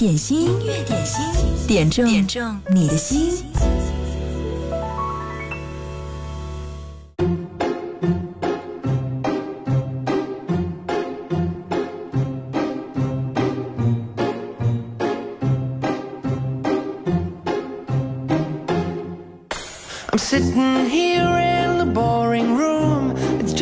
点心，音乐点心，点中点中你的心。I'm sitting here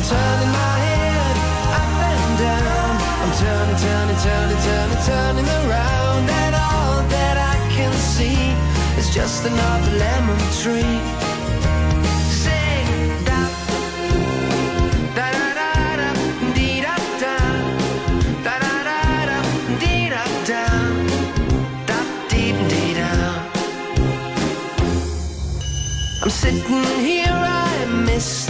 I'm turning my head up and down. I'm turning, turning, turning, turning, turning around, and all that I can see is just another lemon tree. Sing da da da da da dee da da da da da da dee da da da dee dee da. I'm sitting here, I miss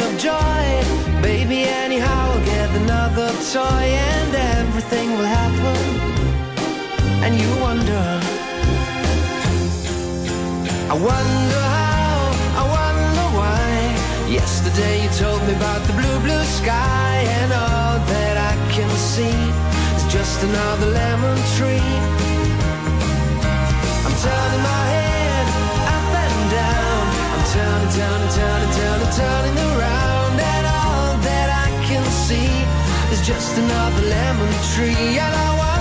Of joy. Baby, anyhow, I'll get another toy and everything will happen. And you wonder, I wonder how, I wonder why. Yesterday you told me about the blue, blue sky, and all that I can see is just another lemon tree. Turning, turning, turning, turning, turning around, and all that I can see is just another lemon tree. And I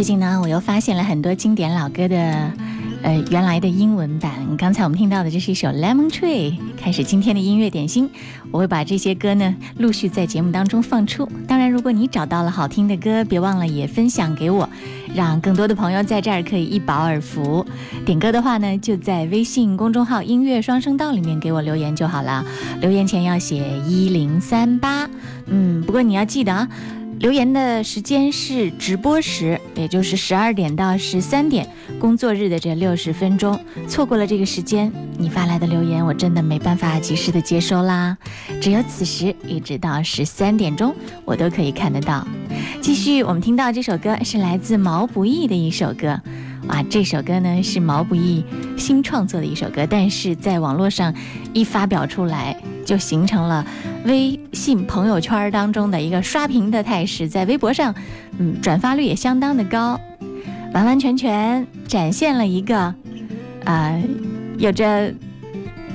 最近呢，我又发现了很多经典老歌的，呃，原来的英文版。刚才我们听到的，这是一首《Lemon Tree》。开始今天的音乐点心，我会把这些歌呢陆续在节目当中放出。当然，如果你找到了好听的歌，别忘了也分享给我，让更多的朋友在这儿可以一饱耳福。点歌的话呢，就在微信公众号“音乐双声道”里面给我留言就好了。留言前要写一零三八。嗯，不过你要记得啊。留言的时间是直播时，也就是十二点到十三点，工作日的这六十分钟。错过了这个时间，你发来的留言我真的没办法及时的接收啦。只有此时一直到十三点钟，我都可以看得到。继续，我们听到这首歌是来自毛不易的一首歌。哇，这首歌呢是毛不易新创作的一首歌，但是在网络上一发表出来，就形成了微信朋友圈当中的一个刷屏的态势，在微博上，嗯，转发率也相当的高，完完全全展现了一个，啊、有着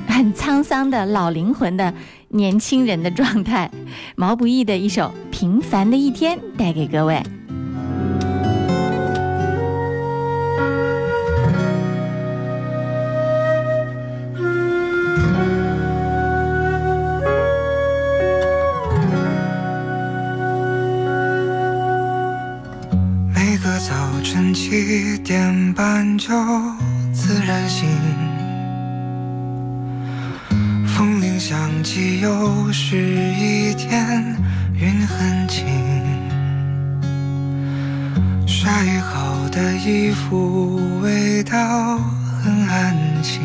很沧桑的老灵魂的年轻人的状态。毛不易的一首《平凡的一天》带给各位。每个早晨七点半就自然醒，风铃响起，又是一天，云很轻。晒好的衣服味道很安静，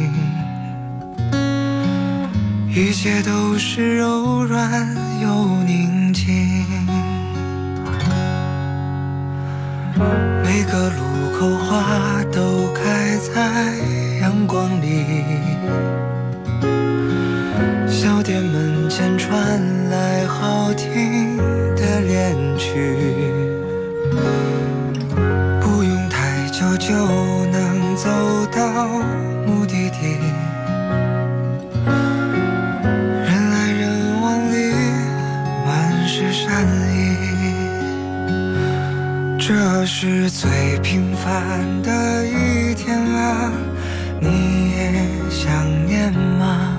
一切都是柔软又宁静。每个路口花都开在阳光里，小店门前传来好听的恋曲。不用太久就能走到目的地，人来人往里满是善意。这是最平凡的一天啊，你也想念吗？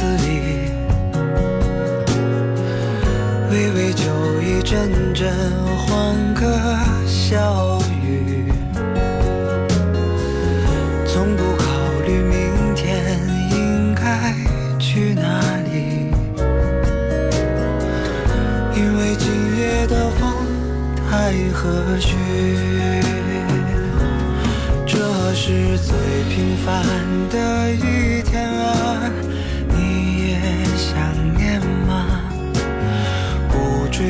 子里，微微酒意，阵阵欢歌笑语，从不考虑明天应该去哪里，因为今夜的风太和煦。这是最平凡的一天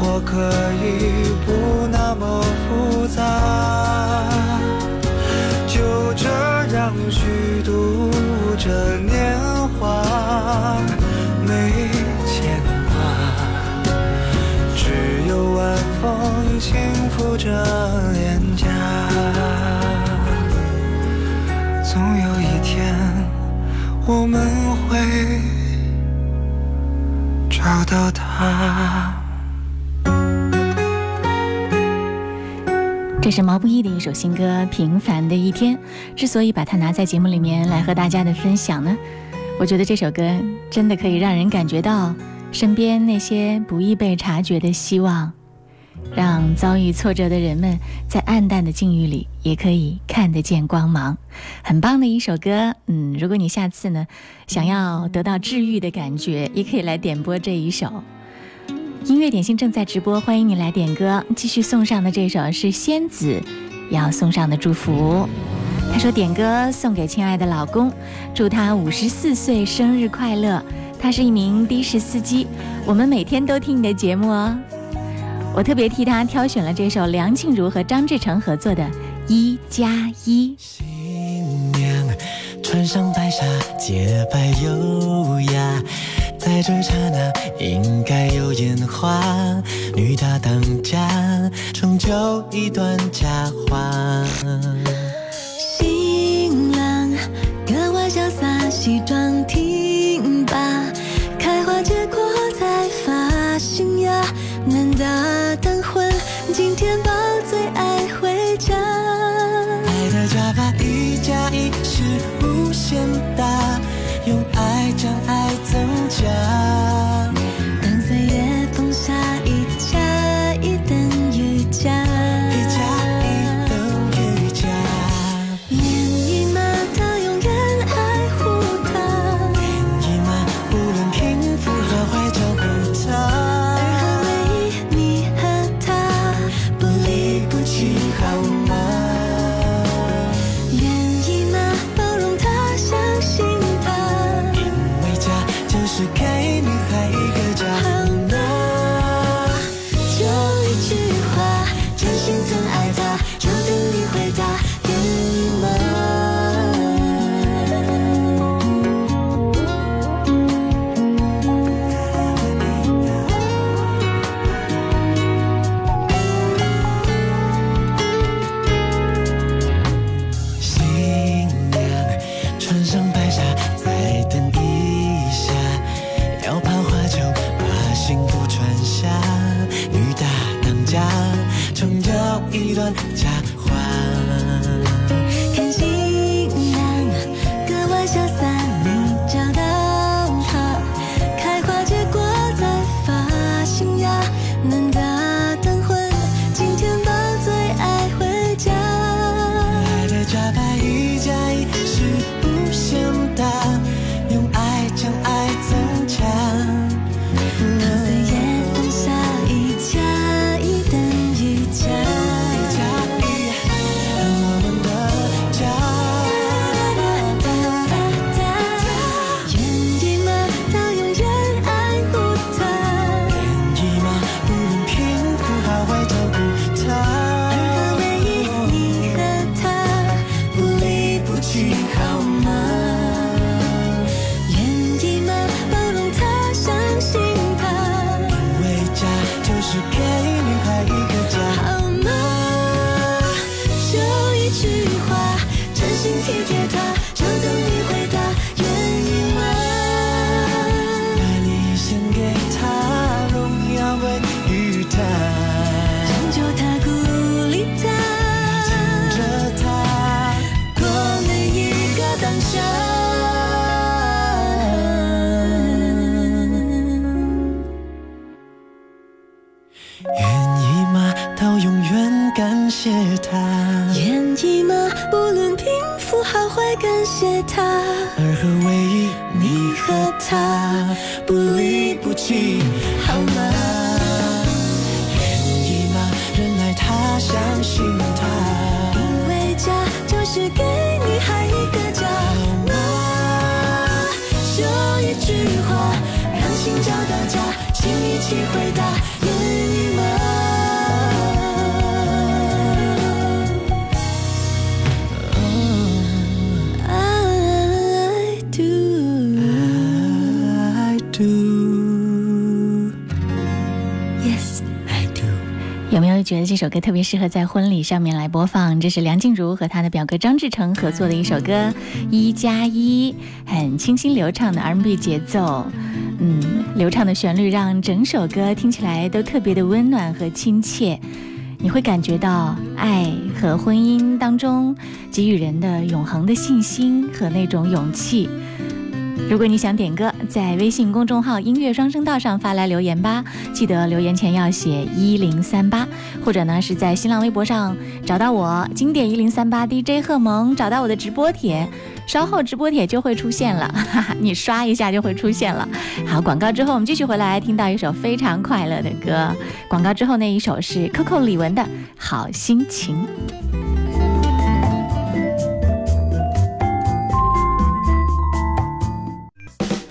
活可以不那么复杂，就这样虚度着年华，没牵挂，只有晚风轻拂着脸颊。总有一天，我们会找到他。这是毛不易的一首新歌《平凡的一天》。之所以把它拿在节目里面来和大家的分享呢，我觉得这首歌真的可以让人感觉到身边那些不易被察觉的希望，让遭遇挫折的人们在暗淡的境遇里也可以看得见光芒。很棒的一首歌，嗯，如果你下次呢想要得到治愈的感觉，也可以来点播这一首。音乐点心正在直播，欢迎你来点歌。继续送上的这首是仙子要送上的祝福。他说点歌送给亲爱的老公，祝他五十四岁生日快乐。他是一名的士司机，我们每天都听你的节目哦。我特别替他挑选了这首梁静茹和张志成合作的《一加一》。新娘穿上白纱，洁白优雅，在这刹那应该有烟花。女大当家，成就一段佳话。新郎格外潇洒，西装挺一句话，让心找到家，请一起回答，有没有觉得这首歌特别适合在婚礼上面来播放？这是梁静茹和她的表哥张志成合作的一首歌，《一加一》，很清新流畅的 R&B 节奏，嗯，流畅的旋律让整首歌听起来都特别的温暖和亲切。你会感觉到爱和婚姻当中给予人的永恒的信心和那种勇气。如果你想点歌，在微信公众号“音乐双声道”上发来留言吧，记得留言前要写一零三八，或者呢是在新浪微博上找到我“经典一零三八 DJ 贺萌”，找到我的直播帖，稍后直播帖就会出现了，哈哈，你刷一下就会出现了。好，广告之后我们继续回来，听到一首非常快乐的歌。广告之后那一首是 Coco 李玟的《好心情》。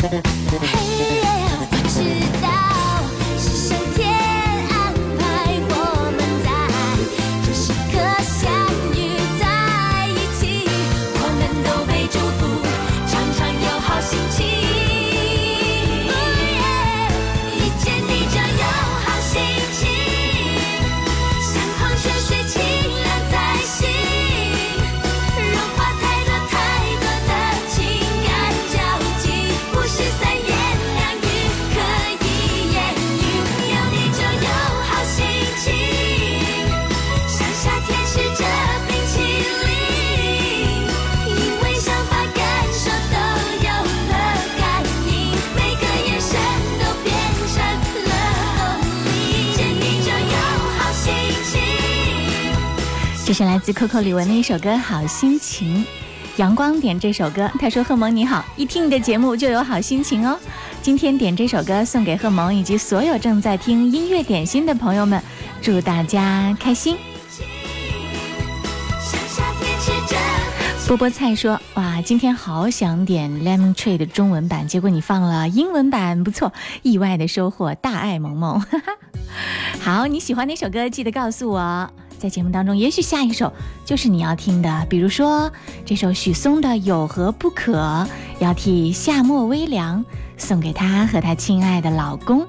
Hey. coco 李玟的一首歌好心情阳光点这首歌他说贺萌你好一听你的节目就有好心情哦。今天点这首歌送给贺萌以及所有正在听音乐点心的朋友们祝大家开心。心波波菜说哇今天好想点 lemon tree 的中文版结果你放了英文版不错意外的收获大爱萌萌。哈 哈好你喜欢哪首歌？记得告诉我。在节目当中也许下一首就是你要听的比如说这首许嵩的有何不可要替夏末微凉送给她和她亲爱的老公。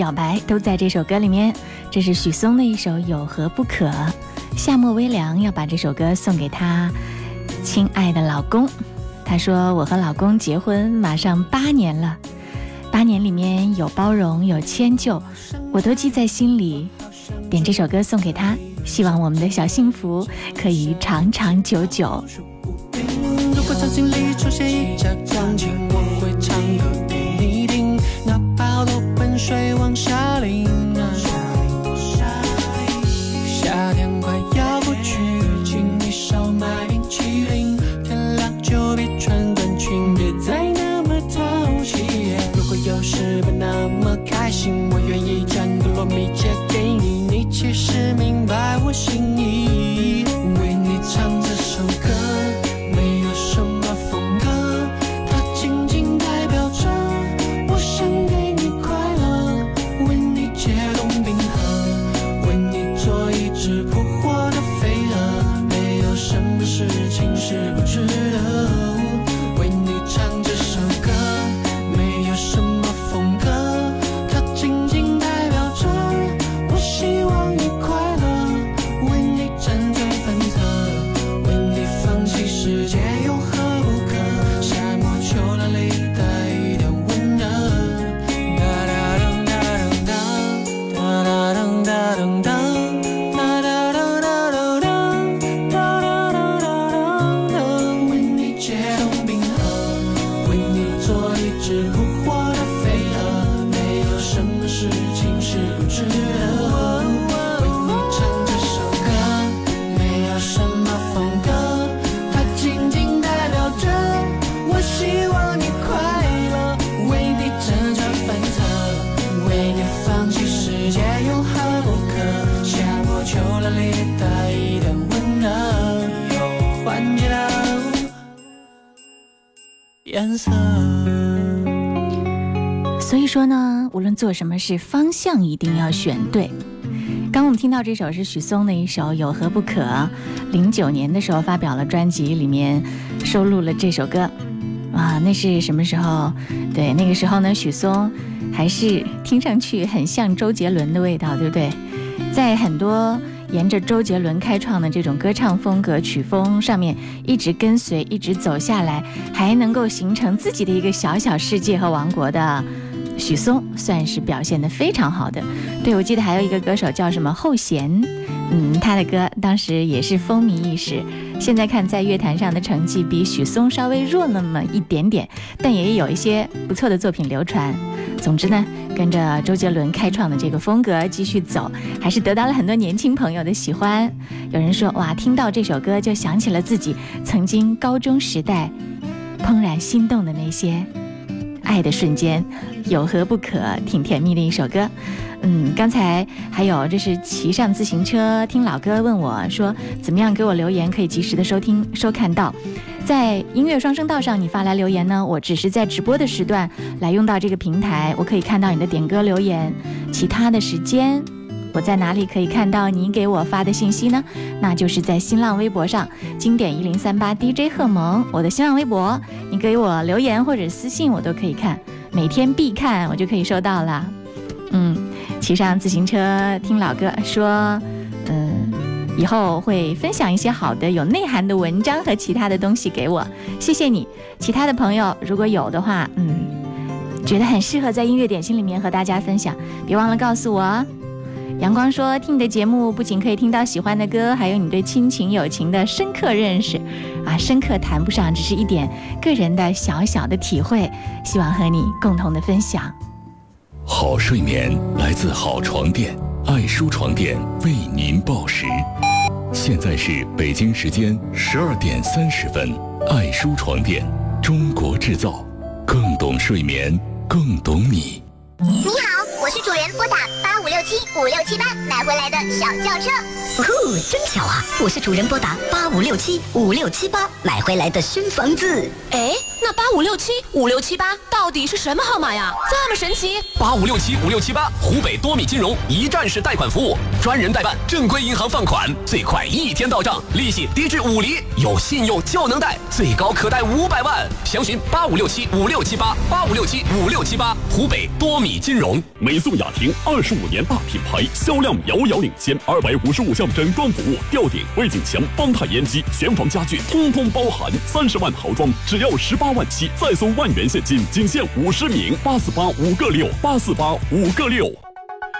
表白都在这首歌里面。这是许嵩的一首《有何不可》。夏末微凉要把这首歌送给她亲爱的老公。她说：“我和老公结婚马上八年了，八年里面有包容，有迁就，我都记在心里。点这首歌送给他，希望我们的小幸福可以长长久久。”如果场景里出现一架颜色。所以说呢，无论做什么事，方向一定要选对。刚我们听到这首是许嵩的一首《有何不可》，零九年的时候发表了专辑，里面收录了这首歌。啊，那是什么时候？对，那个时候呢，许嵩还是听上去很像周杰伦的味道，对不对？在很多沿着周杰伦开创的这种歌唱风格、曲风上面一直跟随、一直走下来，还能够形成自己的一个小小世界和王国的许嵩，算是表现得非常好的。对，我记得还有一个歌手叫什么后弦，嗯，他的歌当时也是风靡一时。现在看在乐坛上的成绩比许嵩稍微弱那么一点点，但也有一些不错的作品流传。总之呢，跟着周杰伦开创的这个风格继续走，还是得到了很多年轻朋友的喜欢。有人说，哇，听到这首歌就想起了自己曾经高中时代怦然心动的那些爱的瞬间，有何不可？挺甜蜜的一首歌。嗯，刚才还有，这是骑上自行车听老歌，问我说怎么样给我留言，可以及时的收听收看到。在音乐双声道上，你发来留言呢，我只是在直播的时段来用到这个平台，我可以看到你的点歌留言。其他的时间，我在哪里可以看到你给我发的信息呢？那就是在新浪微博上，经典一零三八 DJ 贺萌，我的新浪微博，你给我留言或者私信，我都可以看，每天必看，我就可以收到了。嗯，骑上自行车听老歌，说，嗯，以后会分享一些好的、有内涵的文章和其他的东西给我，谢谢你。其他的朋友如果有的话，嗯，觉得很适合在音乐点心里面和大家分享，别忘了告诉我哦。阳光说：“听你的节目，不仅可以听到喜欢的歌，还有你对亲情友情的深刻认识，啊，深刻谈不上，只是一点个人的小小的体会，希望和你共同的分享。”好睡眠来自好床垫，爱舒床垫为您报时。现在是北京时间十二点三十分，爱舒床垫，中国制造，更懂睡眠，更懂你。你好，我是主人，拨打八五六七七五六七八买回来的小轿车。哦呼，真巧啊！我是主人拨打八五六七五六七八买回来的新房子。哎，那八五六七五六七八到底是什么号码呀？这么神奇！八五六七五六七八，湖北多米金融一站式贷款服务，专人代办，正规银行放款，最快一天到账，利息低至五厘，有信用就能贷，最高可贷五百万。详询八五六七五六七八八五六七五六七八，湖北多米金融。美颂雅庭二十五年大品牌，销量遥遥领先，二百五十五项整装服务，吊顶、背景墙、邦泰烟机、全房家具，通通包含。三十万豪装只要十八万七，再送万元现金，仅限五十名。八四八五个六，八四八五个六。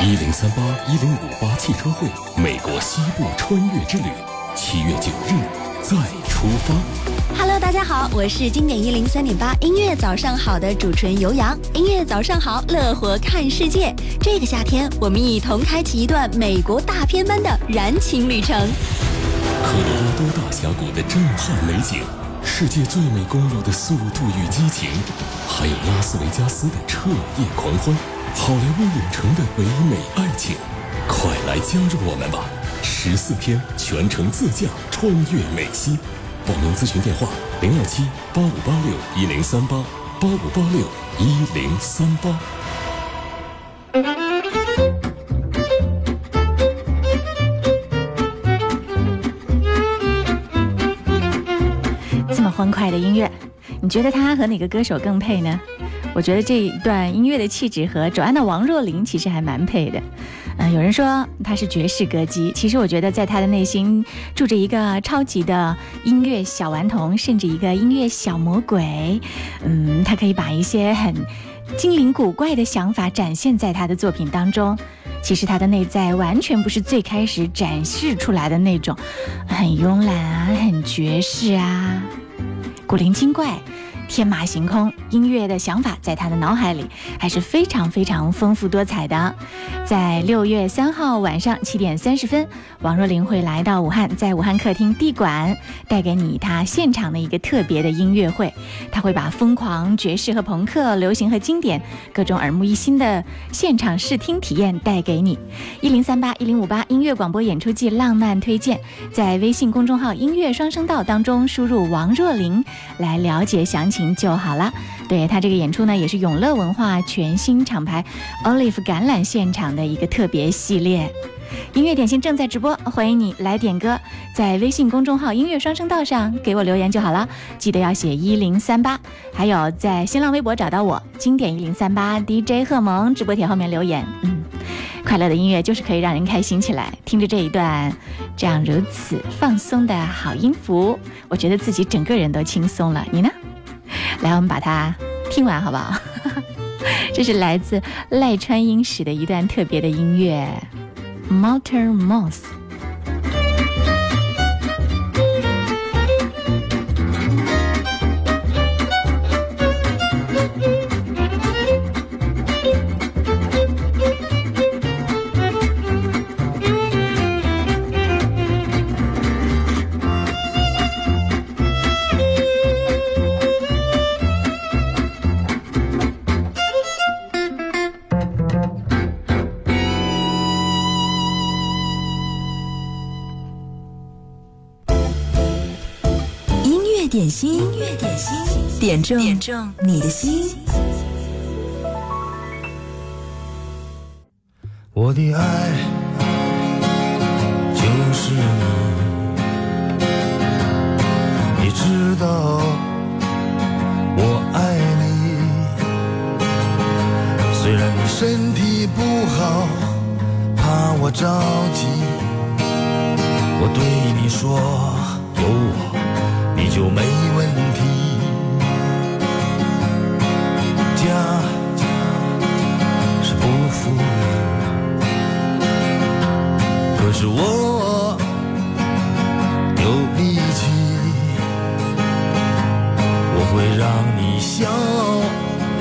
一零三八一零五八汽车会美国西部穿越之旅，七月九日再出发。Hello，大家好，我是经典一零三点八音乐早上好的主持人尤洋。音乐早上好，乐活看世界。这个夏天，我们一同开启一段美国大片般的燃情旅程。科罗拉多大峡谷的震撼美景，世界最美公路的速度与激情，还有拉斯维加斯的彻夜狂欢，好莱坞影城的唯美爱情，快来加入我们吧！十四天全程自驾穿越美西，报名咨询电话零二七八五八六一零三八八五八六一零三八。这么欢快的音乐，你觉得它和哪个歌手更配呢？我觉得这一段音乐的气质和卓安的王若琳其实还蛮配的。嗯、有人说她是爵士歌姬，其实我觉得在她的内心住着一个超级的音乐小顽童，甚至一个音乐小魔鬼。嗯，她可以把一些很精灵古怪的想法展现在她的作品当中。其实她的内在完全不是最开始展示出来的那种很慵懒啊、很爵士啊、古灵精怪。天马行空，音乐的想法在他的脑海里还是非常非常丰富多彩的。在六月三号晚上七点三十分，王若琳会来到武汉，在武汉客厅地馆带给你他现场的一个特别的音乐会。他会把疯狂、爵士和朋克、流行和经典各种耳目一新的现场试听体验带给你。一零三八一零五八音乐广播演出季浪漫推荐，在微信公众号“音乐双声道”当中输入王若琳来了解详情就好了。对他这个演出呢，也是永乐文化全新厂牌 Olive 橄榄现场的一个特别系列。音乐点心正在直播，欢迎你来点歌，在微信公众号“音乐双声道”上给我留言就好了，记得要写一零三八，还有在新浪微博找到我“经典一零三八 DJ 贺萌”直播帖后面留言。嗯，快乐的音乐就是可以让人开心起来，听着这一段这样如此放松的好音符，我觉得自己整个人都轻松了。你呢？来，我们把它听完好不好？这是来自赖川英史的一段特别的音乐，Motor Mouse。点中点中你的心。我的爱就是你，你知道我爱你。虽然你身体不好，怕我着急，我对你说有我你就没家是不富裕可是我有力气我会让你笑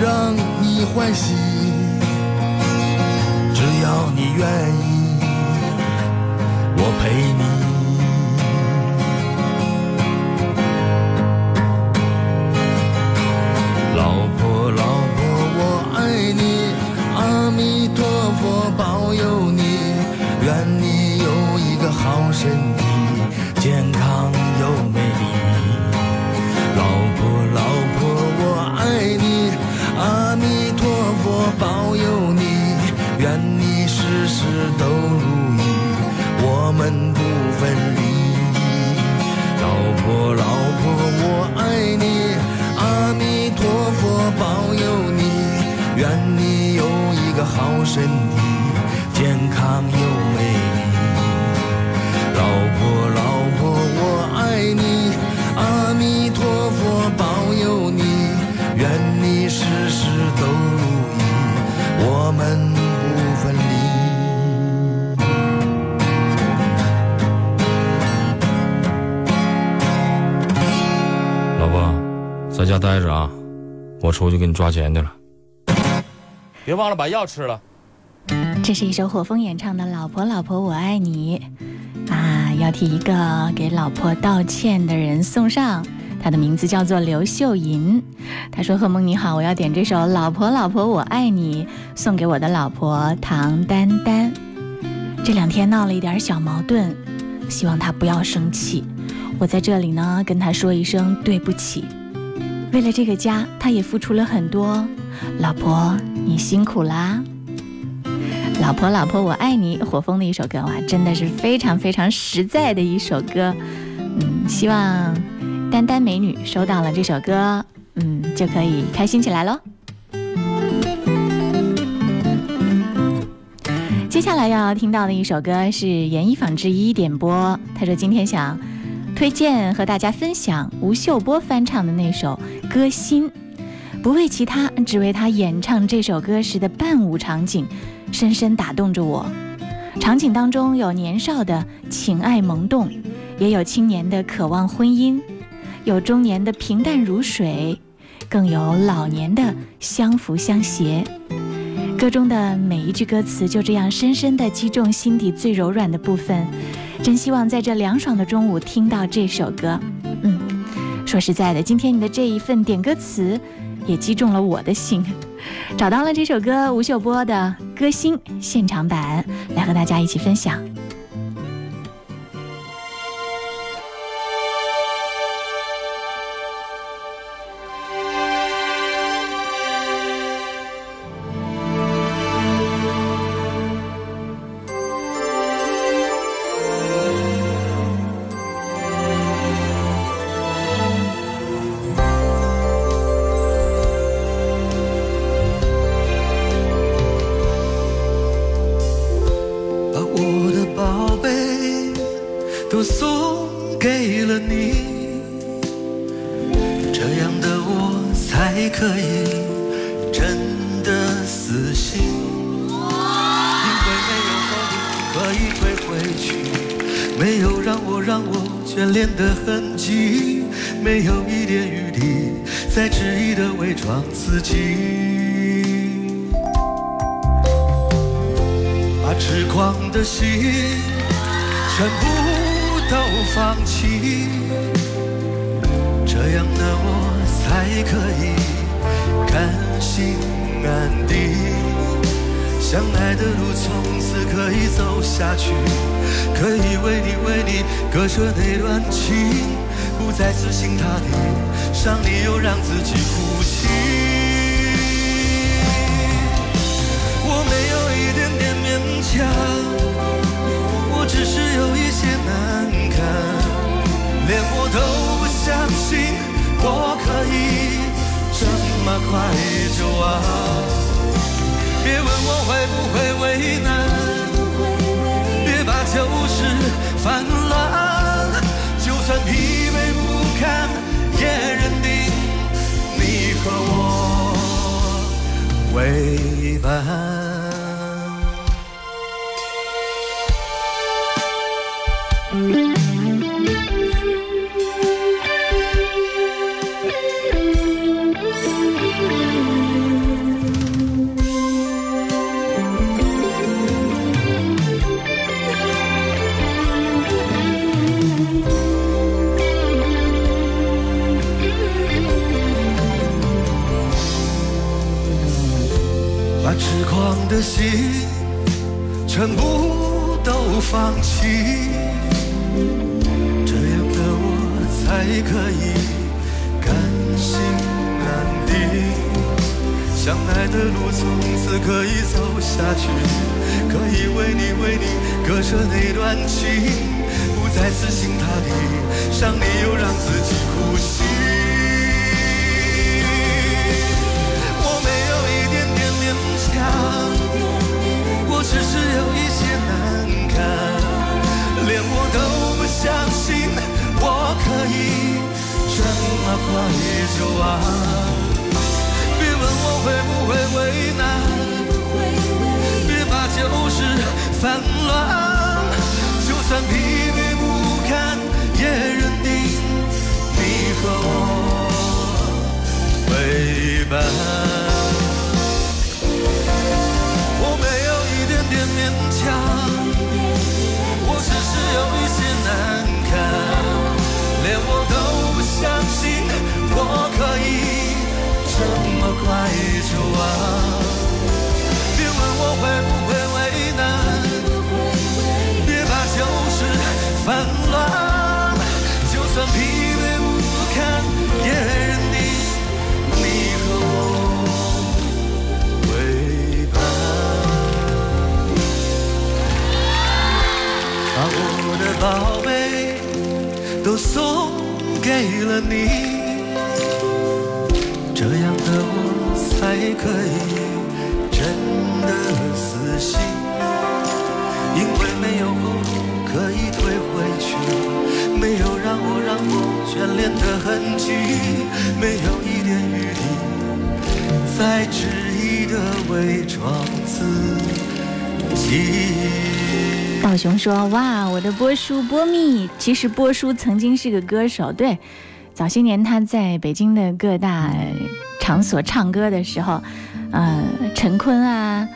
让你欢喜。只要你愿意我陪你我出去给你抓钱去了。别忘了把药吃了。这是一首火风演唱的《老婆老婆我爱你》啊，要替一个给老婆道歉的人送上。他的名字叫做刘秀银。他说：“贺梦你好，我要点这首《老婆老婆我爱你》，送给我的老婆唐丹丹。这两天闹了一点小矛盾，希望她不要生气。我在这里呢，跟她说一声对不起。为了这个家，他也付出了很多。老婆，你辛苦啦！”老婆，老婆，我爱你，火风的一首歌哇，真的是非常非常实在的一首歌。嗯，希望丹丹美女收到了这首歌，嗯，就可以开心起来喽。接下来要听到的一首歌是严一纺之一点播，他说今天想推荐和大家分享吴秀波翻唱的那首《歌心》，不为其他，只为他演唱这首歌时的伴舞场景。深深打动着我。场景当中有年少的情爱萌动，也有青年的渴望婚姻，有中年的平淡如水，更有老年的相扶相携。歌中的每一句歌词就这样深深地击中心底最柔软的部分。真希望在这凉爽的中午听到这首歌。嗯，说实在的，今天你的这一份点歌词也击中了我的心。找到了这首歌，吴秀波的《歌星》现场版，来和大家一起分享。放自己。把痴狂的心全部都放弃，这样的我才可以甘心安定。相爱的路从此可以走下去，可以为你为你割舍那段情，不再死心塌地伤你又让自己哭泣。我没有一点点勉强，我只是有一些难堪，连我都不相信我可以这么快就忘。别问我会不会为难，别把旧事翻烂，就算疲惫不堪，也和我为伴。狂的心全部都放弃，这样的我才可以甘心安定。相爱的路从此可以走下去，可以为你为你割舍那段情，不再死心塌地，伤你又让自己哭泣。只是有一些难堪，连我都不相信我可以这么快就忘。别问我会不会为难，别把旧事翻乱，就算疲惫不堪，也认定你和我为伴。坚强，我只是有一些难堪，连我都不相信我可以。这么快就忘？别问我会不宝贝都送给了你。这样的我才可以真的死心，因为没有后路可以退回去，没有让我让我眷恋的痕迹，没有一点余地再执意的伪装自己。道雄说：“哇，我的波叔波蜜，其实波叔曾经是个歌手，对。”早些年，他在北京的各大场所唱歌的时候，呃，陈坤啊，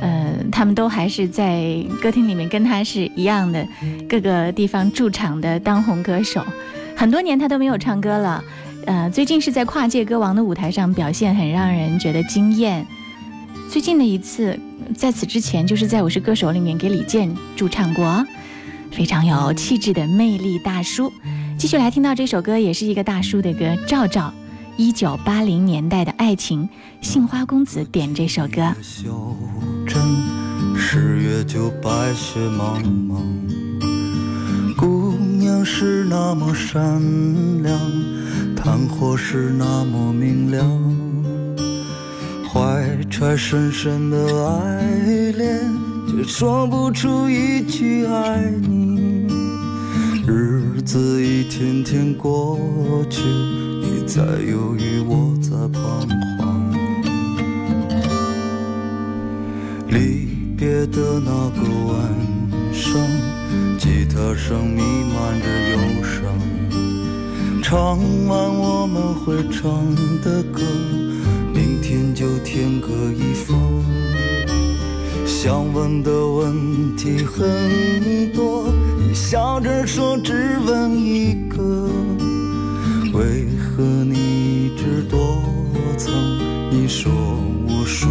呃，他们都还是在歌厅里面跟他是一样的，各个地方驻场的当红歌手。很多年他都没有唱歌了，呃，最近是在跨界歌王的舞台上表现很让人觉得惊艳。最近的一次，在此之前就是在《我是歌手》里面给李健驻唱过，非常有气质的魅力大叔。继续来听到这首歌，也是一个大叔的歌，《赵赵》，一九八零年代的爱情，杏花公子点这首歌。十月就白雪茫茫，姑娘是那么善良，炭火是那么明亮，怀揣深深的爱恋，却说不出一句爱你。日子一天天过去，你在犹豫，我在彷徨。离别的那个晚上，吉他声弥漫着忧伤。唱完我们会唱的歌，就天各一方。想问的问题很多。你笑着说，只问一个，为何你一直躲藏？你说我说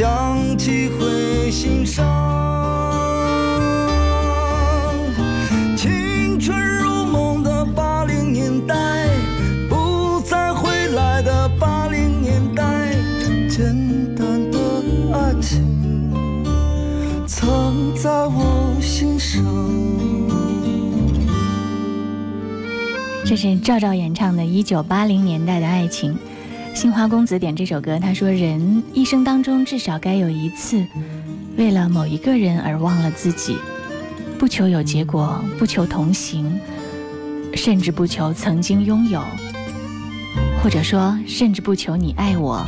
想起会心伤，青春如梦的八零年代，不再回来的八零年代，简单的爱情藏在我心上。这是赵照演唱的《一九八零年代的爱情》。杏花公子点这首歌，他说：“人一生当中至少该有一次，为了某一个人而忘了自己，不求有结果，不求同行，甚至不求曾经拥有，或者说，甚至不求你爱我，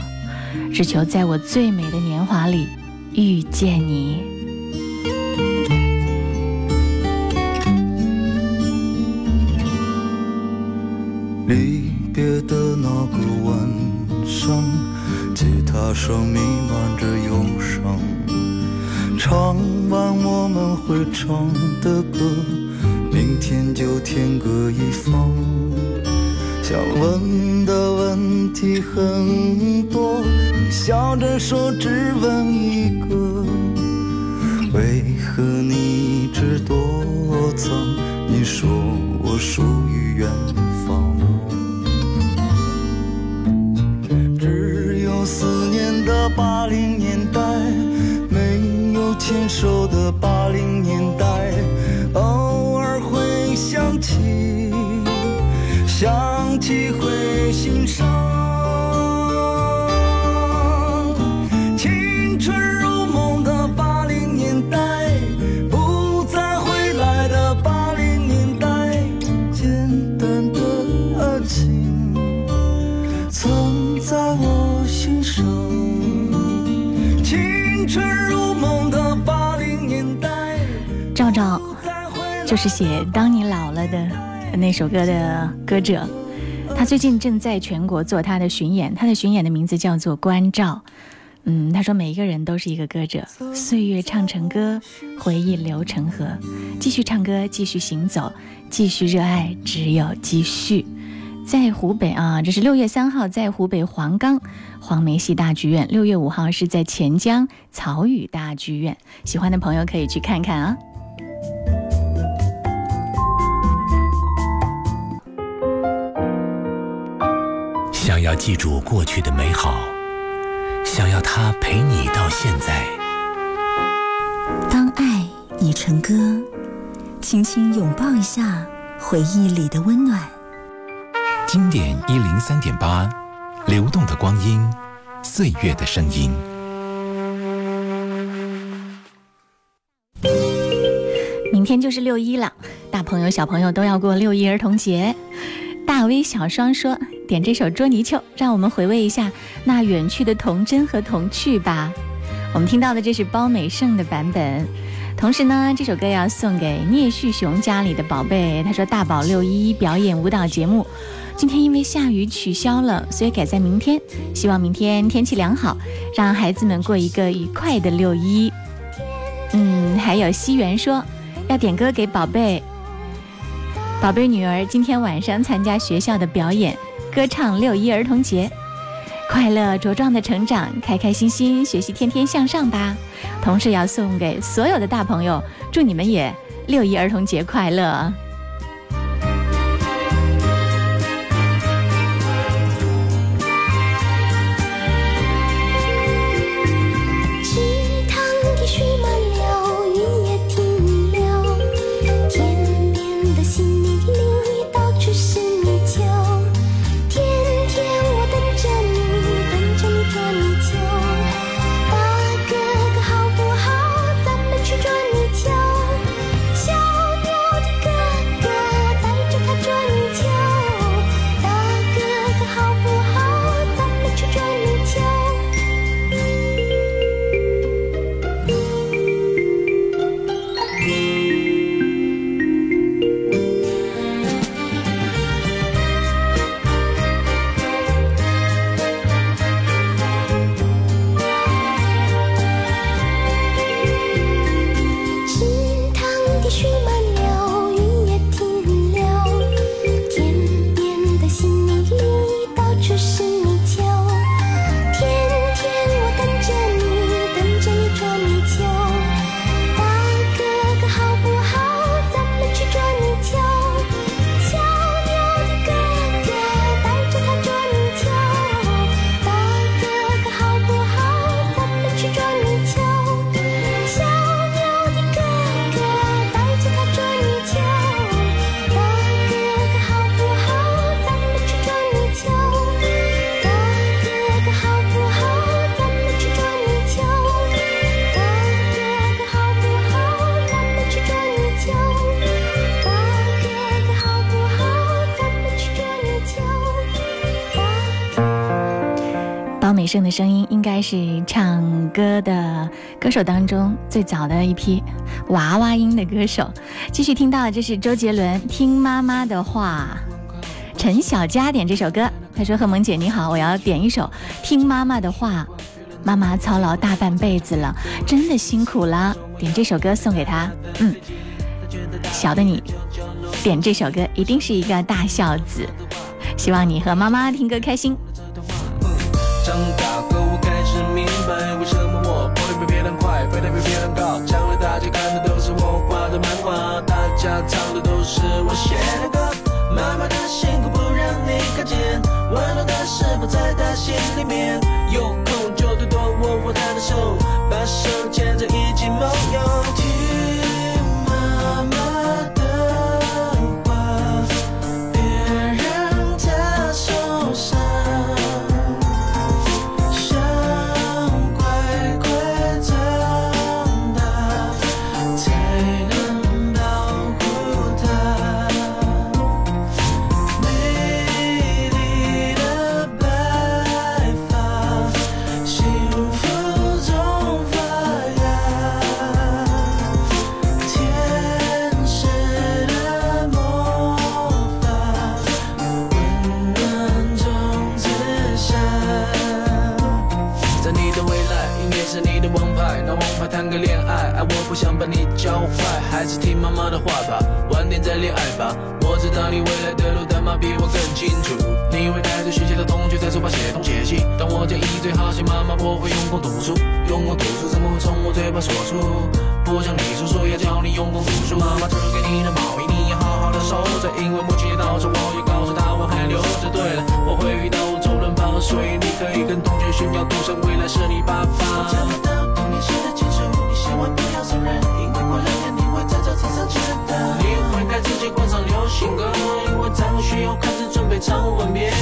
只求在我最美的年华里遇见你。”上，弥漫着忧伤。唱完我们会唱的歌，明天就天各一方。想问的问题很多，你笑着说只问一个，为何你一直躲藏？你说我属于远方。八零年代，没有牵手的八零年代，偶尔会想起，想起会心伤。就是写《当你老了》的那首歌的歌者，他最近正在全国做他的巡演，他的巡演的名字叫做《关照》。嗯，他说每一个人都是一个歌者，岁月唱成歌，回忆流成河，继续唱歌，继续行走，继续热爱，只有继续。在湖北啊，这是六月三号在湖北黄冈黄梅戏大剧院，六月五号是在钱江曹禺大剧院，喜欢的朋友可以去看看啊。想要记住过去的美好，想要它陪你到现在。当爱已成歌，轻轻拥抱一下回忆里的温暖。经典一零三点八，流动的光阴，岁月的声音。明天就是六一了，大朋友小朋友都要过六一儿童节。大 V 小双说：“点这首捉泥鳅，让我们回味一下那远去的童真和童趣吧。”我们听到的这是包美胜的版本。同时呢，这首歌要送给聂旭雄家里的宝贝。他说：“大宝六一表演舞蹈节目，今天因为下雨取消了，所以改在明天。希望明天天气良好，让孩子们过一个愉快的六一。”嗯，还有西元说要点歌给宝贝。宝贝女儿今天晚上参加学校的表演，歌唱六一儿童节，快乐茁壮的成长，开开心心学习，天天向上吧。同时要送给所有的大朋友，祝你们也六一儿童节快乐。包美胜的声音应该是唱歌的歌手当中最早的一批娃娃音的歌手。继续听到这是周杰伦《听妈妈的话》，陈小佳点这首歌，他说：“贺萌姐你好，我要点一首《听妈妈的话》，妈妈操劳大半辈子了，真的辛苦了。点这首歌送给他，嗯，小的你点这首歌一定是一个大孝子。希望你和妈妈听歌开心。长大后我开始明白，为什么我跑得比别人快，飞得比别人高。将来大家看的都是我画的漫画，大家唱的都是我写的歌。妈妈的辛苦不让你看见，温暖的是否在她心里面？有空就多多握握她的手，把手牵着一起梦游。不想把你教坏，还是听妈妈的话吧，晚点再恋爱吧。我知道你未来的路，但妈比我更清楚。你会带着学习的同学在书包写东写西，但我建议最好戏，妈妈我会用功读书，用功读书怎么会从我嘴巴说出？不像你叔叔要教你用功读书，妈妈织给你的毛衣你要好好的收着，因为母亲节到时我也告诉她我还留着。对了，我会遇到周润发，所以你可以跟同学炫耀，赌神未来是你爸爸。你千万不要送人，因为过两天你会在这场上见的。你会带自己灌上流行歌，因为咱们需要开始准备唱吻别。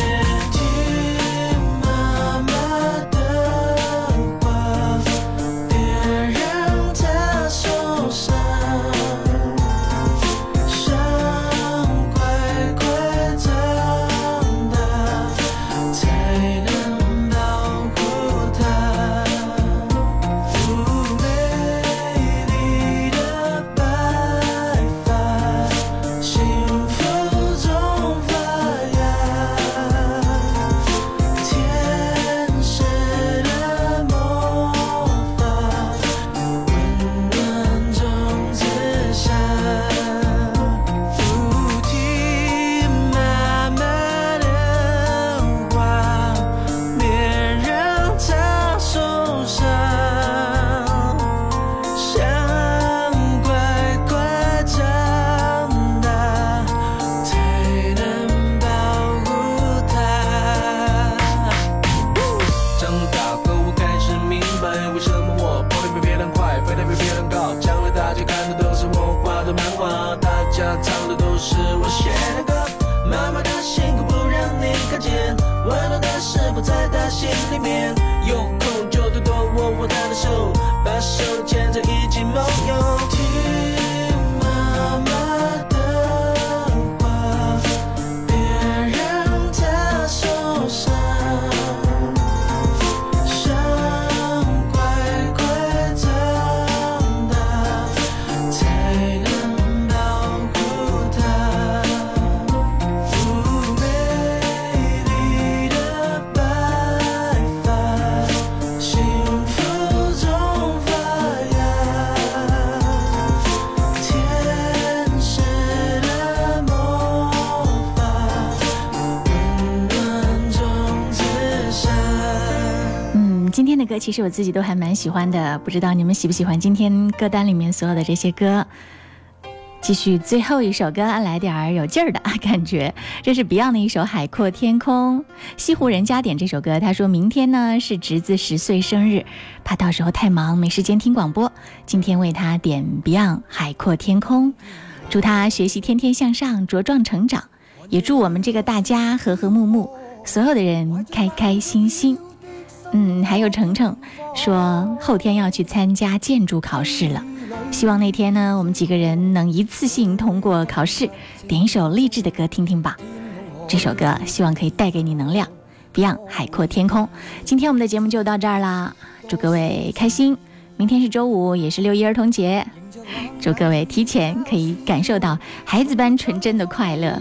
心其实我自己都还蛮喜欢的，不知道你们喜不喜欢今天歌单里面所有的这些歌。继续最后一首歌，来点儿有劲儿的感觉。这是 Beyond 的一首《海阔天空》。西湖人家点这首歌，他说明天呢是侄子十岁生日，怕到时候太忙没时间听广播，今天为他点 Beyond《海阔天空》，祝他学习天天向上，茁壮成长，也祝我们这个大家和和睦睦，所有的人开开心心。嗯，还有程程说后天要去参加建筑考试了，希望那天呢，我们几个人能一次性通过考试。点一首励志的歌听听吧，这首歌希望可以带给你能量。Beyond《海阔天空》，今天我们的节目就到这儿啦，祝各位开心。明天是周五，也是六一儿童节，祝各位提前可以感受到孩子般纯真的快乐。